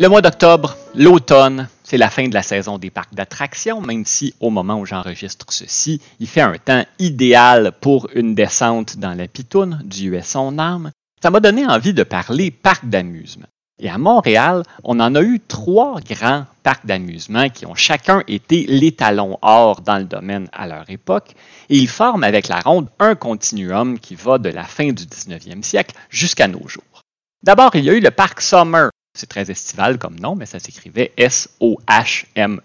Le mois d'octobre, l'automne, c'est la fin de la saison des parcs d'attractions, même si au moment où j'enregistre ceci, il fait un temps idéal pour une descente dans la pitoune, du son âme. Ça m'a donné envie de parler parcs d'amusement. Et à Montréal, on en a eu trois grands parcs d'amusement qui ont chacun été l'étalon or dans le domaine à leur époque, et ils forment avec la ronde un continuum qui va de la fin du 19e siècle jusqu'à nos jours. D'abord, il y a eu le parc Summer, c'est très estival comme nom, mais ça s'écrivait S-O-H-M-E-R.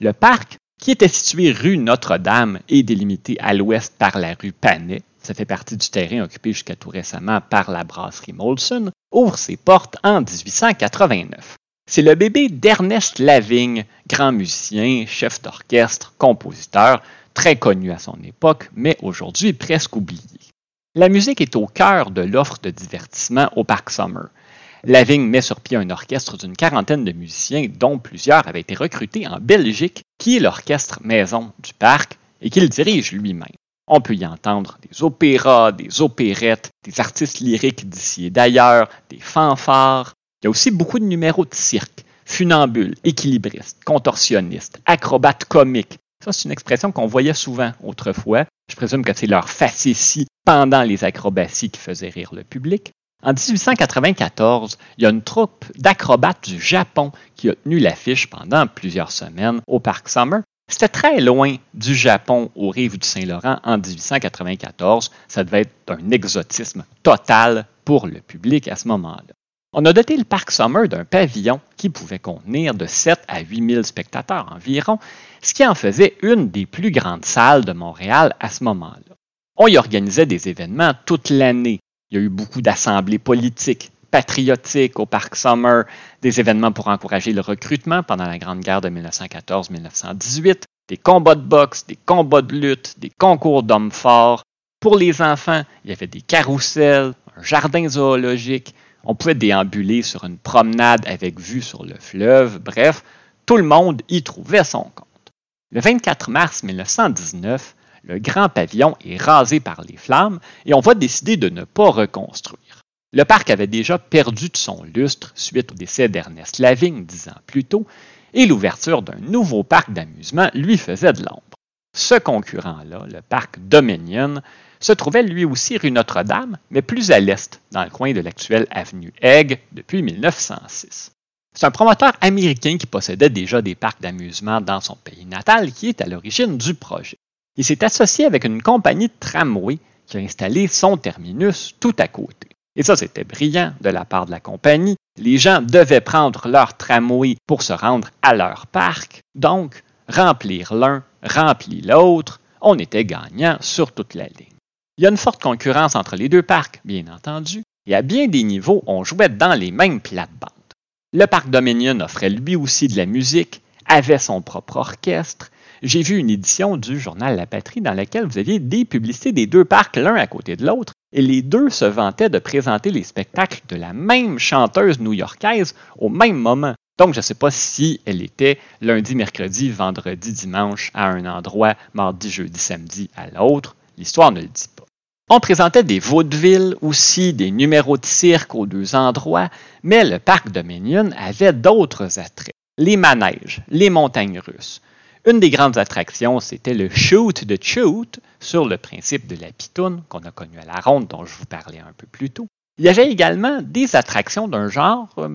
Le parc, qui était situé rue Notre-Dame et délimité à l'ouest par la rue Panet, ça fait partie du terrain occupé jusqu'à tout récemment par la brasserie Molson, ouvre ses portes en 1889. C'est le bébé d'Ernest Lavigne, grand musicien, chef d'orchestre, compositeur, très connu à son époque, mais aujourd'hui presque oublié. La musique est au cœur de l'offre de divertissement au Parc Summer. Lavigne met sur pied un orchestre d'une quarantaine de musiciens, dont plusieurs avaient été recrutés en Belgique, qui est l'orchestre maison du parc et qu'il dirige lui-même. On peut y entendre des opéras, des opérettes, des artistes lyriques d'ici et d'ailleurs, des fanfares. Il y a aussi beaucoup de numéros de cirque, funambules, équilibristes, contorsionnistes, acrobates comiques. Ça, c'est une expression qu'on voyait souvent autrefois. Je présume que c'est leur facétie pendant les acrobaties qui faisait rire le public. En 1894, il y a une troupe d'acrobates du Japon qui a tenu l'affiche pendant plusieurs semaines au Parc Summer. C'était très loin du Japon aux rives du Saint-Laurent en 1894. Ça devait être un exotisme total pour le public à ce moment-là. On a doté le Parc Summer d'un pavillon qui pouvait contenir de 7 à 8 000 spectateurs environ, ce qui en faisait une des plus grandes salles de Montréal à ce moment-là. On y organisait des événements toute l'année, il y a eu beaucoup d'assemblées politiques, patriotiques au Parc Summer, des événements pour encourager le recrutement pendant la Grande Guerre de 1914-1918, des combats de boxe, des combats de lutte, des concours d'hommes forts. Pour les enfants, il y avait des carousels, un jardin zoologique, on pouvait déambuler sur une promenade avec vue sur le fleuve, bref, tout le monde y trouvait son compte. Le 24 mars 1919, le grand pavillon est rasé par les flammes et on va décider de ne pas reconstruire. Le parc avait déjà perdu de son lustre suite au décès d'Ernest Lavigne dix ans plus tôt, et l'ouverture d'un nouveau parc d'amusement lui faisait de l'ombre. Ce concurrent-là, le parc Dominion, se trouvait lui aussi rue Notre-Dame, mais plus à l'est, dans le coin de l'actuelle avenue Egg depuis 1906. C'est un promoteur américain qui possédait déjà des parcs d'amusement dans son pays natal qui est à l'origine du projet. Il s'est associé avec une compagnie de tramway qui a installé son terminus tout à côté. Et ça, c'était brillant de la part de la compagnie. Les gens devaient prendre leur tramway pour se rendre à leur parc. Donc, remplir l'un, remplir l'autre, on était gagnant sur toute la ligne. Il y a une forte concurrence entre les deux parcs, bien entendu, et à bien des niveaux, on jouait dans les mêmes plates-bandes. Le parc Dominion offrait lui aussi de la musique, avait son propre orchestre, j'ai vu une édition du journal La Patrie dans laquelle vous aviez des publicités des deux parcs l'un à côté de l'autre, et les deux se vantaient de présenter les spectacles de la même chanteuse new-yorkaise au même moment. Donc, je ne sais pas si elle était lundi, mercredi, vendredi, dimanche à un endroit, mardi, jeudi, samedi à l'autre. L'histoire ne le dit pas. On présentait des vaudevilles aussi, des numéros de cirque aux deux endroits, mais le parc Dominion avait d'autres attraits. Les manèges, les montagnes russes, une des grandes attractions, c'était le shoot de shoot sur le principe de la pitoune qu'on a connu à la ronde dont je vous parlais un peu plus tôt. Il y avait également des attractions d'un genre euh,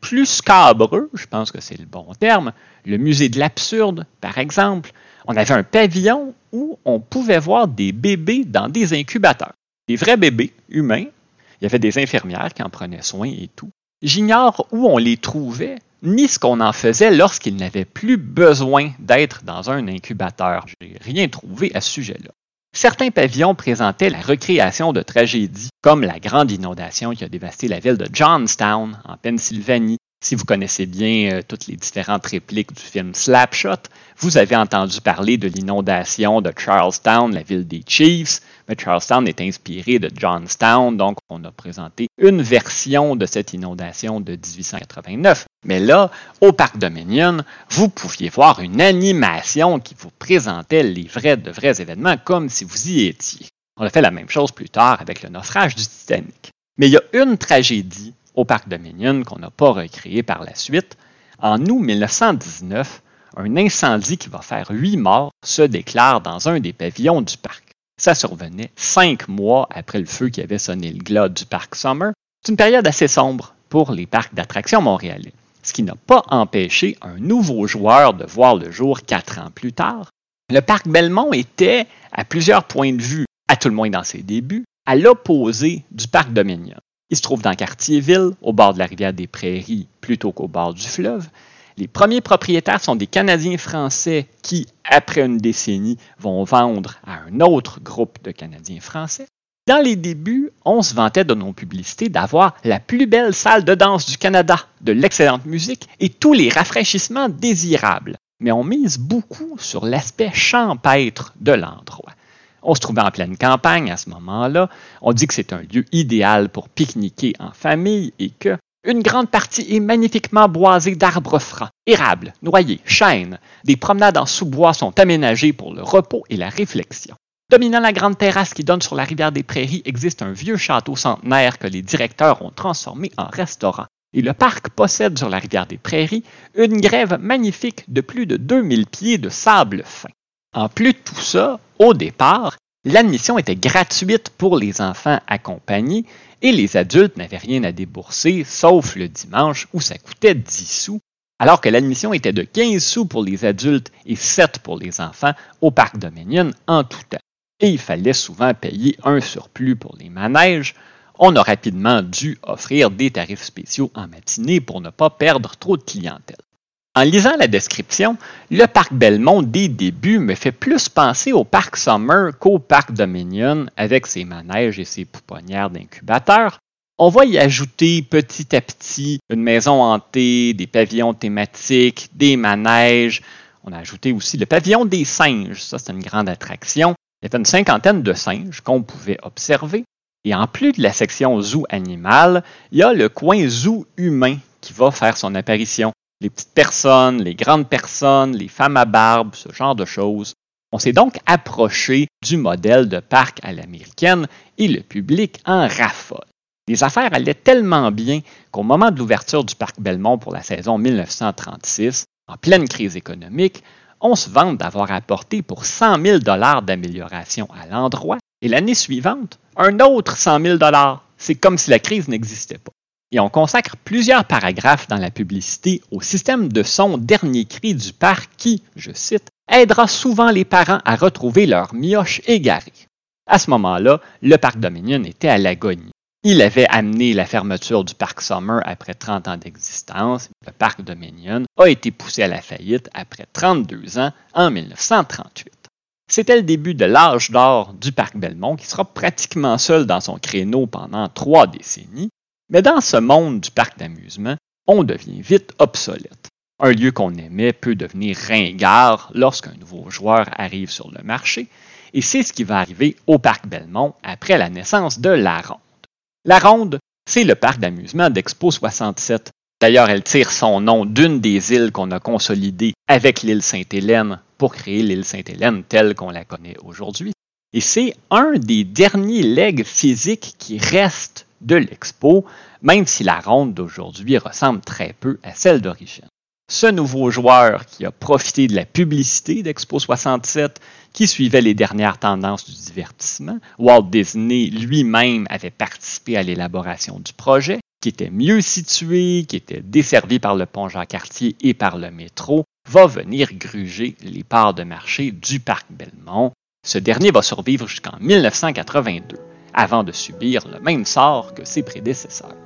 plus scabreux, je pense que c'est le bon terme, le musée de l'absurde, par exemple. On avait un pavillon où on pouvait voir des bébés dans des incubateurs. Des vrais bébés humains. Il y avait des infirmières qui en prenaient soin et tout. J'ignore où on les trouvait, ni ce qu'on en faisait lorsqu'ils n'avaient plus besoin d'être dans un incubateur. Je n'ai rien trouvé à ce sujet-là. Certains pavillons présentaient la recréation de tragédies, comme la grande inondation qui a dévasté la ville de Johnstown, en Pennsylvanie, si vous connaissez bien euh, toutes les différentes répliques du film Slapshot, vous avez entendu parler de l'inondation de Charlestown, la ville des Chiefs. Mais Charlestown est inspiré de Johnstown, donc on a présenté une version de cette inondation de 1889. Mais là, au Parc Dominion, vous pouviez voir une animation qui vous présentait les vrais de vrais événements comme si vous y étiez. On a fait la même chose plus tard avec le naufrage du Titanic. Mais il y a une tragédie au parc Dominion qu'on n'a pas recréé par la suite. En août 1919, un incendie qui va faire huit morts se déclare dans un des pavillons du parc. Ça survenait cinq mois après le feu qui avait sonné le glas du parc Summer. C'est une période assez sombre pour les parcs d'attractions montréalais, ce qui n'a pas empêché un nouveau joueur de voir le jour quatre ans plus tard. Le parc Belmont était, à plusieurs points de vue, à tout le moins dans ses débuts, à l'opposé du parc Dominion. Il se trouve dans Cartierville, au bord de la rivière des Prairies, plutôt qu'au bord du fleuve. Les premiers propriétaires sont des Canadiens français qui, après une décennie, vont vendre à un autre groupe de Canadiens français. Dans les débuts, on se vantait de nos publicités d'avoir la plus belle salle de danse du Canada, de l'excellente musique et tous les rafraîchissements désirables. Mais on mise beaucoup sur l'aspect champêtre de l'endroit. On se trouvait en pleine campagne à ce moment-là. On dit que c'est un lieu idéal pour pique-niquer en famille et que une grande partie est magnifiquement boisée d'arbres francs, érables, noyers, chênes. Des promenades en sous-bois sont aménagées pour le repos et la réflexion. Dominant la grande terrasse qui donne sur la rivière des Prairies existe un vieux château centenaire que les directeurs ont transformé en restaurant. Et le parc possède sur la rivière des Prairies une grève magnifique de plus de 2000 pieds de sable fin. En plus de tout ça, au départ, l'admission était gratuite pour les enfants accompagnés et les adultes n'avaient rien à débourser sauf le dimanche où ça coûtait 10 sous, alors que l'admission était de 15 sous pour les adultes et 7 pour les enfants au parc Dominion en tout temps. Et il fallait souvent payer un surplus pour les manèges. On a rapidement dû offrir des tarifs spéciaux en matinée pour ne pas perdre trop de clientèle. En lisant la description, le parc Belmont des débuts me fait plus penser au parc Summer qu'au parc Dominion avec ses manèges et ses pouponnières d'incubateurs. On va y ajouter petit à petit une maison hantée, des pavillons thématiques, des manèges. On a ajouté aussi le pavillon des singes. Ça, c'est une grande attraction. Il y avait une cinquantaine de singes qu'on pouvait observer. Et en plus de la section zoo animal, il y a le coin zoo humain qui va faire son apparition les petites personnes, les grandes personnes, les femmes à barbe, ce genre de choses. On s'est donc approché du modèle de parc à l'américaine et le public en raffole. Les affaires allaient tellement bien qu'au moment de l'ouverture du parc Belmont pour la saison 1936, en pleine crise économique, on se vante d'avoir apporté pour 100 000 dollars d'amélioration à l'endroit et l'année suivante, un autre 100 000 dollars. C'est comme si la crise n'existait pas et on consacre plusieurs paragraphes dans la publicité au système de son dernier cri du parc qui, je cite, aidera souvent les parents à retrouver leur mioche égarée. À ce moment-là, le parc Dominion était à l'agonie. Il avait amené la fermeture du parc Summer après 30 ans d'existence. Le parc Dominion a été poussé à la faillite après 32 ans en 1938. C'était le début de l'âge d'or du parc Belmont qui sera pratiquement seul dans son créneau pendant trois décennies mais dans ce monde du parc d'amusement, on devient vite obsolète. Un lieu qu'on aimait peut devenir ringard lorsqu'un nouveau joueur arrive sur le marché, et c'est ce qui va arriver au parc Belmont après la naissance de La Ronde. La Ronde, c'est le parc d'amusement d'Expo 67. D'ailleurs, elle tire son nom d'une des îles qu'on a consolidées avec l'île Sainte-Hélène pour créer l'île Sainte-Hélène telle qu'on la connaît aujourd'hui. Et c'est un des derniers legs physiques qui restent de l'expo, même si la ronde d'aujourd'hui ressemble très peu à celle d'origine. Ce nouveau joueur qui a profité de la publicité d'Expo 67, qui suivait les dernières tendances du divertissement, Walt Disney lui-même avait participé à l'élaboration du projet, qui était mieux situé, qui était desservi par le pont Jean-Cartier et par le métro, va venir gruger les parts de marché du parc Belmont. Ce dernier va survivre jusqu'en 1982 avant de subir le même sort que ses prédécesseurs.